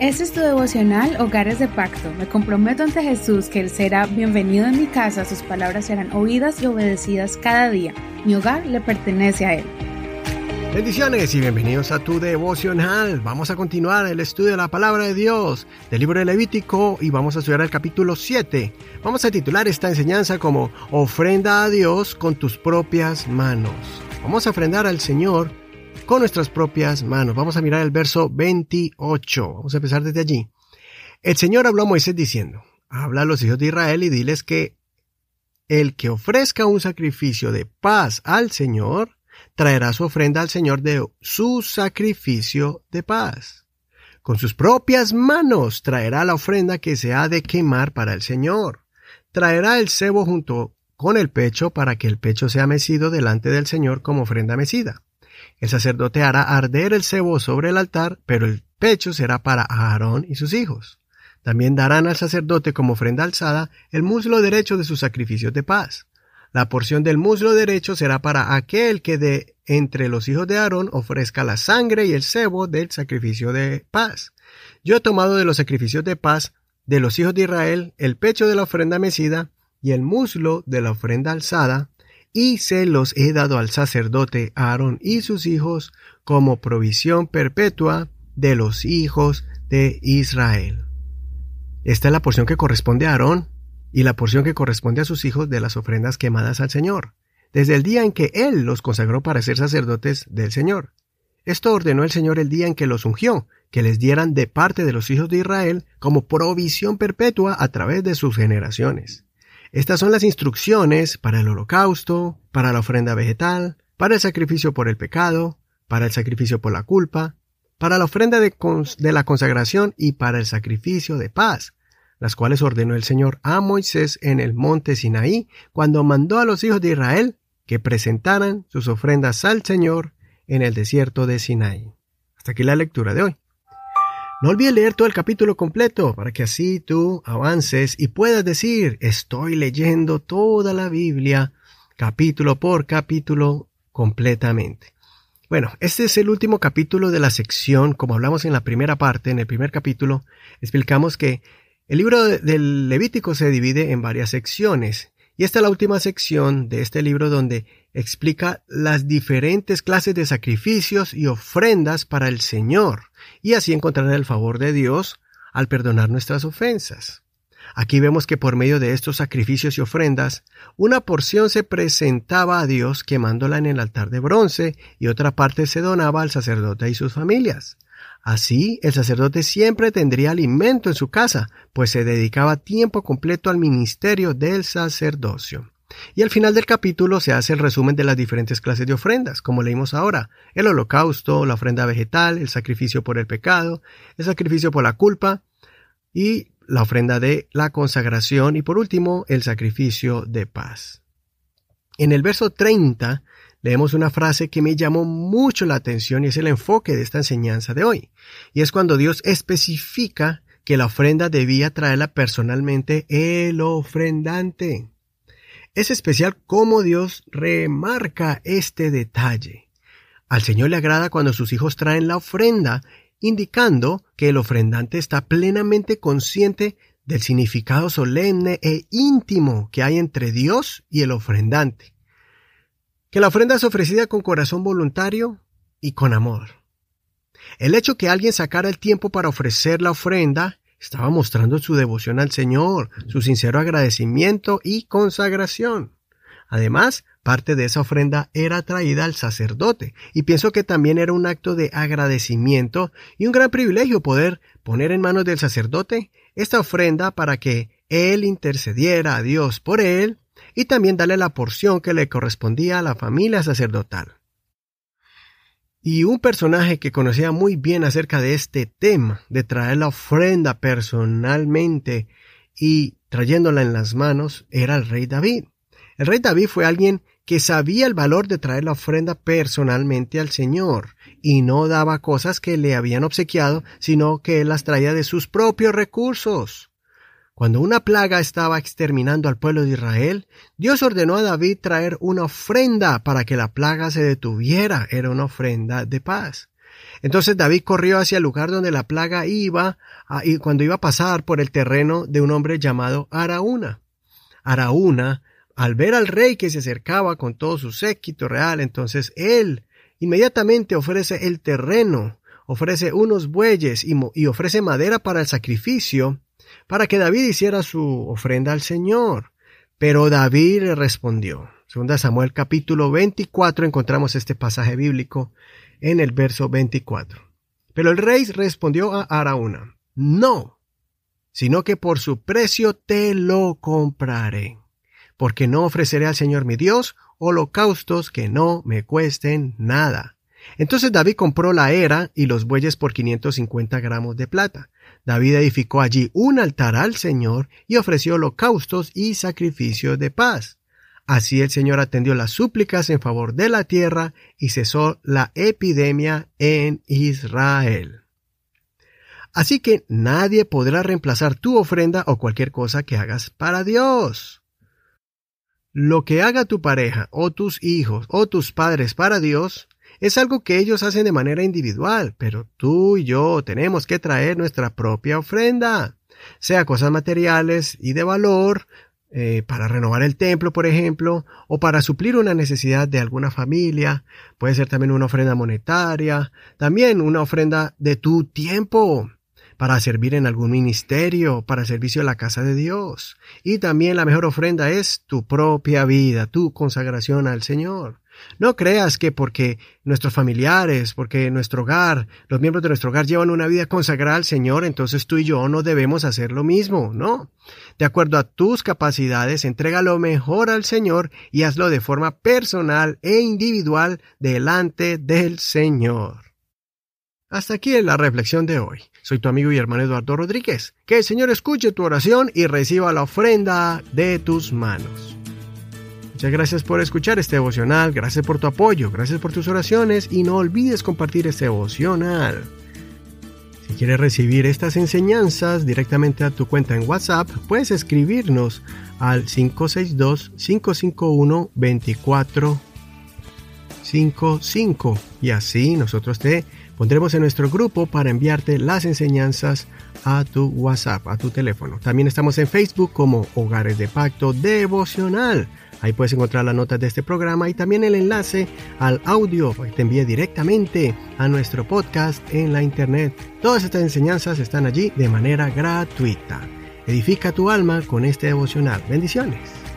Este es tu devocional Hogares de Pacto. Me comprometo ante Jesús que Él será bienvenido en mi casa, sus palabras serán oídas y obedecidas cada día. Mi hogar le pertenece a Él. Bendiciones y bienvenidos a tu devocional. Vamos a continuar el estudio de la palabra de Dios del libro de Levítico y vamos a estudiar el capítulo 7. Vamos a titular esta enseñanza como Ofrenda a Dios con tus propias manos. Vamos a ofrendar al Señor con nuestras propias manos. Vamos a mirar el verso 28. Vamos a empezar desde allí. El Señor habló a Moisés diciendo, habla a los hijos de Israel y diles que el que ofrezca un sacrificio de paz al Señor, traerá su ofrenda al Señor de su sacrificio de paz. Con sus propias manos traerá la ofrenda que se ha de quemar para el Señor. Traerá el cebo junto con el pecho para que el pecho sea mecido delante del Señor como ofrenda mecida. El sacerdote hará arder el cebo sobre el altar, pero el pecho será para Aarón y sus hijos. También darán al sacerdote como ofrenda alzada el muslo derecho de sus sacrificios de paz. La porción del muslo derecho será para aquel que de entre los hijos de Aarón ofrezca la sangre y el cebo del sacrificio de paz. Yo he tomado de los sacrificios de paz de los hijos de Israel el pecho de la ofrenda mecida y el muslo de la ofrenda alzada, y se los he dado al sacerdote Aarón y sus hijos como provisión perpetua de los hijos de Israel. Esta es la porción que corresponde a Aarón y la porción que corresponde a sus hijos de las ofrendas quemadas al Señor, desde el día en que Él los consagró para ser sacerdotes del Señor. Esto ordenó el Señor el día en que los ungió, que les dieran de parte de los hijos de Israel como provisión perpetua a través de sus generaciones. Estas son las instrucciones para el holocausto, para la ofrenda vegetal, para el sacrificio por el pecado, para el sacrificio por la culpa, para la ofrenda de, la consagración y para el sacrificio de paz, las cuales ordenó el Señor a Moisés en el monte Sinaí cuando mandó a los hijos de Israel que presentaran sus ofrendas al Señor en el desierto de Sinaí. Hasta aquí la lectura de hoy. No olvides leer todo el capítulo completo para que así tú avances y puedas decir, estoy leyendo toda la Biblia capítulo por capítulo completamente. Bueno, este es el último capítulo de la sección, como hablamos en la primera parte, en el primer capítulo, explicamos que el libro del Levítico se divide en varias secciones y esta es la última sección de este libro donde explica las diferentes clases de sacrificios y ofrendas para el Señor, y así encontrar el favor de Dios al perdonar nuestras ofensas. Aquí vemos que por medio de estos sacrificios y ofrendas, una porción se presentaba a Dios quemándola en el altar de bronce y otra parte se donaba al sacerdote y sus familias. Así, el sacerdote siempre tendría alimento en su casa, pues se dedicaba tiempo completo al ministerio del sacerdocio. Y al final del capítulo se hace el resumen de las diferentes clases de ofrendas, como leímos ahora, el holocausto, la ofrenda vegetal, el sacrificio por el pecado, el sacrificio por la culpa y la ofrenda de la consagración y por último el sacrificio de paz. En el verso 30 leemos una frase que me llamó mucho la atención y es el enfoque de esta enseñanza de hoy. Y es cuando Dios especifica que la ofrenda debía traerla personalmente el ofrendante. Es especial cómo Dios remarca este detalle. Al Señor le agrada cuando sus hijos traen la ofrenda, indicando que el ofrendante está plenamente consciente del significado solemne e íntimo que hay entre Dios y el ofrendante que la ofrenda es ofrecida con corazón voluntario y con amor. El hecho que alguien sacara el tiempo para ofrecer la ofrenda estaba mostrando su devoción al Señor, su sincero agradecimiento y consagración. Además, parte de esa ofrenda era traída al sacerdote, y pienso que también era un acto de agradecimiento y un gran privilegio poder poner en manos del sacerdote esta ofrenda para que él intercediera a Dios por él y también darle la porción que le correspondía a la familia sacerdotal. Y un personaje que conocía muy bien acerca de este tema, de traer la ofrenda personalmente y trayéndola en las manos, era el rey David. El rey David fue alguien que sabía el valor de traer la ofrenda personalmente al Señor, y no daba cosas que le habían obsequiado, sino que él las traía de sus propios recursos. Cuando una plaga estaba exterminando al pueblo de Israel, Dios ordenó a David traer una ofrenda para que la plaga se detuviera. Era una ofrenda de paz. Entonces David corrió hacia el lugar donde la plaga iba, y cuando iba a pasar por el terreno de un hombre llamado Araúna. Araúna, al ver al rey que se acercaba con todo su séquito real, entonces él inmediatamente ofrece el terreno, ofrece unos bueyes y, y ofrece madera para el sacrificio, para que David hiciera su ofrenda al Señor. Pero David le respondió. Segunda Samuel capítulo 24 encontramos este pasaje bíblico en el verso 24. Pero el rey respondió a Araúna, no, sino que por su precio te lo compraré, porque no ofreceré al Señor mi Dios holocaustos que no me cuesten nada. Entonces David compró la era y los bueyes por 550 gramos de plata. David edificó allí un altar al Señor y ofreció holocaustos y sacrificios de paz. Así el Señor atendió las súplicas en favor de la tierra y cesó la epidemia en Israel. Así que nadie podrá reemplazar tu ofrenda o cualquier cosa que hagas para Dios. Lo que haga tu pareja o tus hijos o tus padres para Dios es algo que ellos hacen de manera individual, pero tú y yo tenemos que traer nuestra propia ofrenda, sea cosas materiales y de valor, eh, para renovar el templo, por ejemplo, o para suplir una necesidad de alguna familia. Puede ser también una ofrenda monetaria, también una ofrenda de tu tiempo para servir en algún ministerio, para servicio a la casa de Dios. Y también la mejor ofrenda es tu propia vida, tu consagración al Señor. No creas que porque nuestros familiares, porque nuestro hogar, los miembros de nuestro hogar llevan una vida consagrada al Señor, entonces tú y yo no debemos hacer lo mismo, no. De acuerdo a tus capacidades, entrega lo mejor al Señor y hazlo de forma personal e individual delante del Señor. Hasta aquí la reflexión de hoy. Soy tu amigo y hermano Eduardo Rodríguez. Que el Señor escuche tu oración y reciba la ofrenda de tus manos. Muchas gracias por escuchar este devocional, gracias por tu apoyo, gracias por tus oraciones y no olvides compartir este devocional. Si quieres recibir estas enseñanzas directamente a tu cuenta en WhatsApp, puedes escribirnos al 562-551-2455 y así nosotros te pondremos en nuestro grupo para enviarte las enseñanzas a tu WhatsApp, a tu teléfono. También estamos en Facebook como Hogares de Pacto Devocional. Ahí puedes encontrar las notas de este programa y también el enlace al audio que te envíe directamente a nuestro podcast en la internet. Todas estas enseñanzas están allí de manera gratuita. Edifica tu alma con este devocional. Bendiciones.